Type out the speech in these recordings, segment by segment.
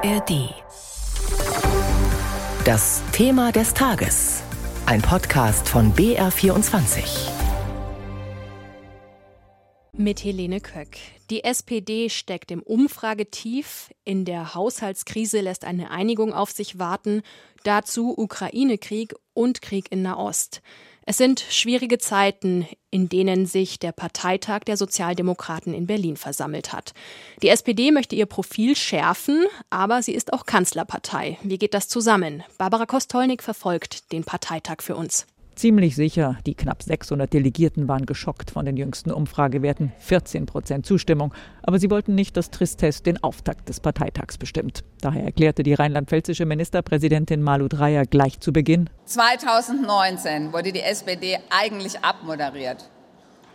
ARD. Das Thema des Tages. Ein Podcast von BR24. Mit Helene Köck. Die SPD steckt im Umfragetief. In der Haushaltskrise lässt eine Einigung auf sich warten. Dazu Ukraine-Krieg und Krieg in Nahost. Es sind schwierige Zeiten, in denen sich der Parteitag der Sozialdemokraten in Berlin versammelt hat. Die SPD möchte ihr Profil schärfen, aber sie ist auch Kanzlerpartei. Wie geht das zusammen? Barbara Kostolnik verfolgt den Parteitag für uns. Ziemlich sicher, die knapp 600 Delegierten waren geschockt von den jüngsten Umfragewerten. 14 Prozent Zustimmung. Aber sie wollten nicht, dass Tristesse den Auftakt des Parteitags bestimmt. Daher erklärte die rheinland-pfälzische Ministerpräsidentin Malu Dreyer gleich zu Beginn. 2019 wurde die SPD eigentlich abmoderiert.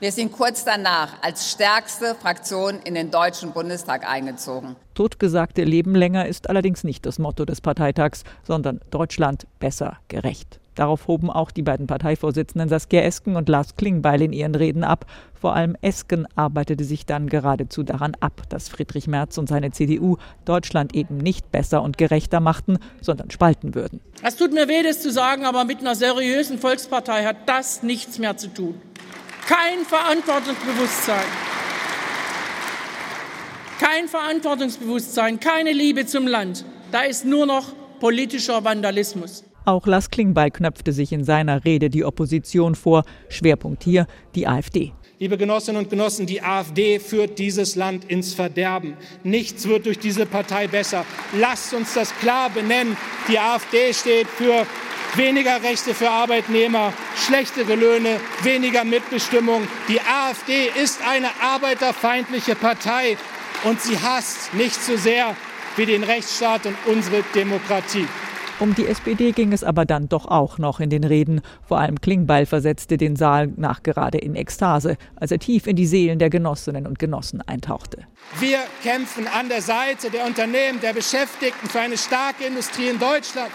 Wir sind kurz danach als stärkste Fraktion in den Deutschen Bundestag eingezogen. Totgesagte Leben länger ist allerdings nicht das Motto des Parteitags, sondern Deutschland besser gerecht. Darauf hoben auch die beiden Parteivorsitzenden Saskia Esken und Lars Klingbeil in ihren Reden ab. Vor allem Esken arbeitete sich dann geradezu daran ab, dass Friedrich Merz und seine CDU Deutschland eben nicht besser und gerechter machten, sondern spalten würden. Es tut mir weh, das zu sagen, aber mit einer seriösen Volkspartei hat das nichts mehr zu tun. Kein Verantwortungsbewusstsein. Kein Verantwortungsbewusstsein, keine Liebe zum Land. Da ist nur noch politischer Vandalismus. Auch Lars Klingbeil knöpfte sich in seiner Rede die Opposition vor. Schwerpunkt hier die AfD. Liebe Genossinnen und Genossen, die AfD führt dieses Land ins Verderben. Nichts wird durch diese Partei besser. Lasst uns das klar benennen. Die AfD steht für weniger Rechte für Arbeitnehmer, schlechtere Löhne, weniger Mitbestimmung. Die AfD ist eine arbeiterfeindliche Partei und sie hasst nicht so sehr wie den Rechtsstaat und unsere Demokratie. Um die SPD ging es aber dann doch auch noch in den Reden. Vor allem Klingbeil versetzte den Saal nachgerade in Ekstase, als er tief in die Seelen der Genossinnen und Genossen eintauchte. Wir kämpfen an der Seite der Unternehmen, der Beschäftigten für eine starke Industrie in Deutschland.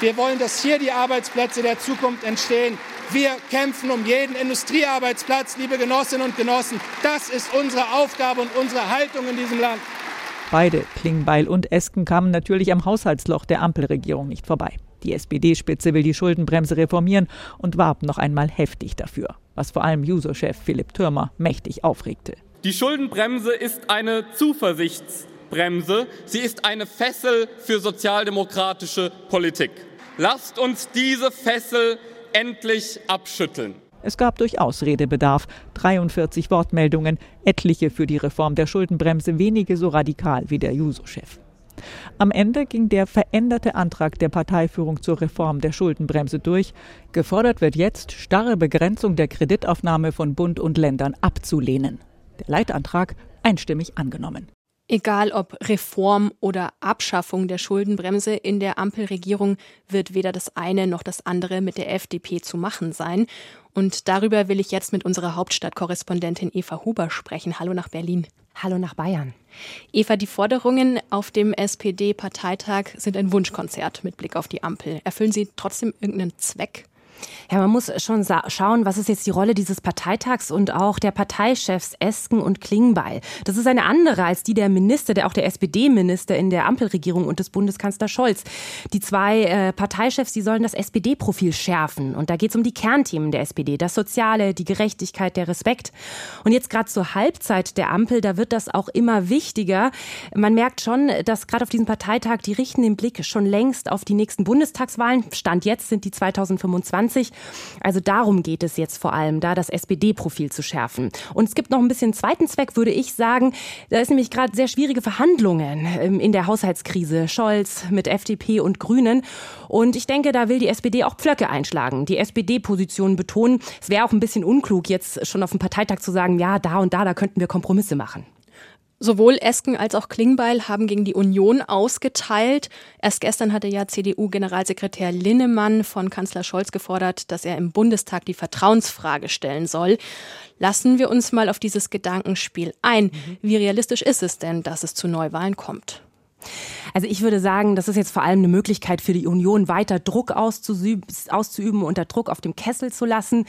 Wir wollen, dass hier die Arbeitsplätze der Zukunft entstehen. Wir kämpfen um jeden Industriearbeitsplatz, liebe Genossinnen und Genossen. Das ist unsere Aufgabe und unsere Haltung in diesem Land. Beide, Klingbeil und Esken, kamen natürlich am Haushaltsloch der Ampelregierung nicht vorbei. Die SPD-Spitze will die Schuldenbremse reformieren und warb noch einmal heftig dafür, was vor allem Juso-Chef Philipp Türmer mächtig aufregte. Die Schuldenbremse ist eine Zuversichtsbremse. Sie ist eine Fessel für sozialdemokratische Politik. Lasst uns diese Fessel endlich abschütteln. Es gab durchaus Redebedarf. 43 Wortmeldungen, etliche für die Reform der Schuldenbremse, wenige so radikal wie der Juso-Chef. Am Ende ging der veränderte Antrag der Parteiführung zur Reform der Schuldenbremse durch. Gefordert wird jetzt, starre Begrenzung der Kreditaufnahme von Bund und Ländern abzulehnen. Der Leitantrag einstimmig angenommen. Egal ob Reform oder Abschaffung der Schuldenbremse in der Ampelregierung wird weder das eine noch das andere mit der FDP zu machen sein. Und darüber will ich jetzt mit unserer Hauptstadtkorrespondentin Eva Huber sprechen. Hallo nach Berlin. Hallo nach Bayern. Eva, die Forderungen auf dem SPD-Parteitag sind ein Wunschkonzert mit Blick auf die Ampel. Erfüllen sie trotzdem irgendeinen Zweck? Ja, man muss schon schauen, was ist jetzt die Rolle dieses Parteitags und auch der Parteichefs Esken und Klingbeil. Das ist eine andere als die der Minister, der auch der SPD-Minister in der Ampelregierung und des Bundeskanzler Scholz. Die zwei äh, Parteichefs, die sollen das SPD-Profil schärfen. Und da geht es um die Kernthemen der SPD, das Soziale, die Gerechtigkeit, der Respekt. Und jetzt gerade zur Halbzeit der Ampel, da wird das auch immer wichtiger. Man merkt schon, dass gerade auf diesem Parteitag, die richten den Blick schon längst auf die nächsten Bundestagswahlen. Stand jetzt sind die 2025. 2020. Also darum geht es jetzt vor allem, da das SPD-Profil zu schärfen. Und es gibt noch ein bisschen zweiten Zweck, würde ich sagen. Da ist nämlich gerade sehr schwierige Verhandlungen ähm, in der Haushaltskrise. Scholz mit FDP und Grünen. Und ich denke, da will die SPD auch Pflöcke einschlagen, die SPD-Position betonen. Es wäre auch ein bisschen unklug, jetzt schon auf dem Parteitag zu sagen, ja, da und da, da könnten wir Kompromisse machen. Sowohl Esken als auch Klingbeil haben gegen die Union ausgeteilt. Erst gestern hatte ja CDU-Generalsekretär Linnemann von Kanzler Scholz gefordert, dass er im Bundestag die Vertrauensfrage stellen soll. Lassen wir uns mal auf dieses Gedankenspiel ein. Wie realistisch ist es denn, dass es zu Neuwahlen kommt? Also ich würde sagen, das ist jetzt vor allem eine Möglichkeit für die Union, weiter Druck auszuüben, unter Druck auf dem Kessel zu lassen.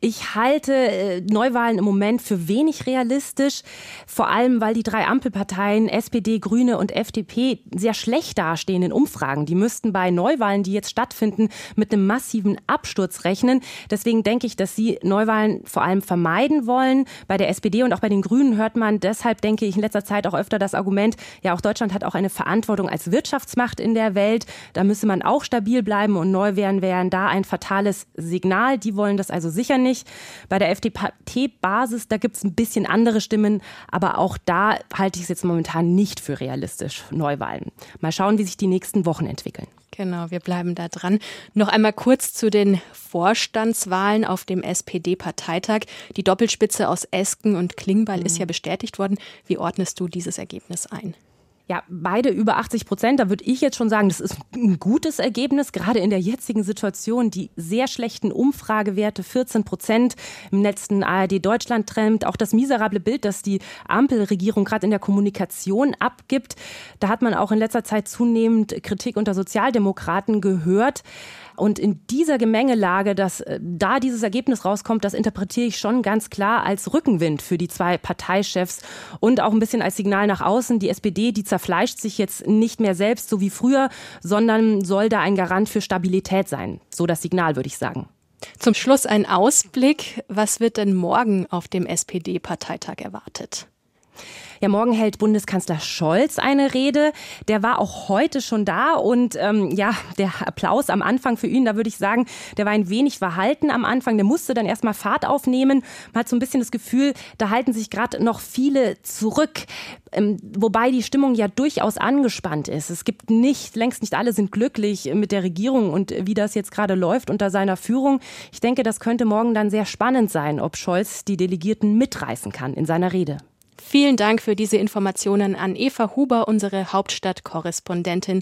Ich halte äh, Neuwahlen im Moment für wenig realistisch, vor allem weil die drei Ampelparteien SPD, Grüne und FDP sehr schlecht dastehen in Umfragen. Die müssten bei Neuwahlen, die jetzt stattfinden, mit einem massiven Absturz rechnen. Deswegen denke ich, dass sie Neuwahlen vor allem vermeiden wollen. Bei der SPD und auch bei den Grünen hört man deshalb, denke ich, in letzter Zeit auch öfter das Argument, ja, auch Deutschland hat auch eine Verantwortung als Wirtschaftsmacht in der Welt. Da müsse man auch stabil bleiben und Neuwahlen wären da ein fatales Signal. Die wollen das also sicher nicht. Bei der FDP-Basis, da gibt es ein bisschen andere Stimmen, aber auch da halte ich es jetzt momentan nicht für realistisch, Neuwahlen. Mal schauen, wie sich die nächsten Wochen entwickeln. Genau, wir bleiben da dran. Noch einmal kurz zu den Vorstandswahlen auf dem SPD-Parteitag. Die Doppelspitze aus Esken und Klingbeil mhm. ist ja bestätigt worden. Wie ordnest du dieses Ergebnis ein? Ja, beide über 80 Prozent. Da würde ich jetzt schon sagen, das ist ein gutes Ergebnis, gerade in der jetzigen Situation. Die sehr schlechten Umfragewerte, 14 Prozent im letzten ARD Deutschland-Trend, auch das miserable Bild, das die Ampelregierung gerade in der Kommunikation abgibt. Da hat man auch in letzter Zeit zunehmend Kritik unter Sozialdemokraten gehört. Und in dieser Gemengelage, dass äh, da dieses Ergebnis rauskommt, das interpretiere ich schon ganz klar als Rückenwind für die zwei Parteichefs und auch ein bisschen als Signal nach außen. Die SPD, die zerfleischt sich jetzt nicht mehr selbst so wie früher, sondern soll da ein Garant für Stabilität sein. So das Signal, würde ich sagen. Zum Schluss ein Ausblick. Was wird denn morgen auf dem SPD-Parteitag erwartet? Ja, morgen hält Bundeskanzler Scholz eine Rede. Der war auch heute schon da und ähm, ja, der Applaus am Anfang für ihn, da würde ich sagen, der war ein wenig verhalten am Anfang. Der musste dann erstmal Fahrt aufnehmen. Man hat so ein bisschen das Gefühl, da halten sich gerade noch viele zurück. Ähm, wobei die Stimmung ja durchaus angespannt ist. Es gibt nicht, längst nicht alle sind glücklich mit der Regierung und wie das jetzt gerade läuft unter seiner Führung. Ich denke, das könnte morgen dann sehr spannend sein, ob Scholz die Delegierten mitreißen kann in seiner Rede. Vielen Dank für diese Informationen an Eva Huber, unsere Hauptstadtkorrespondentin.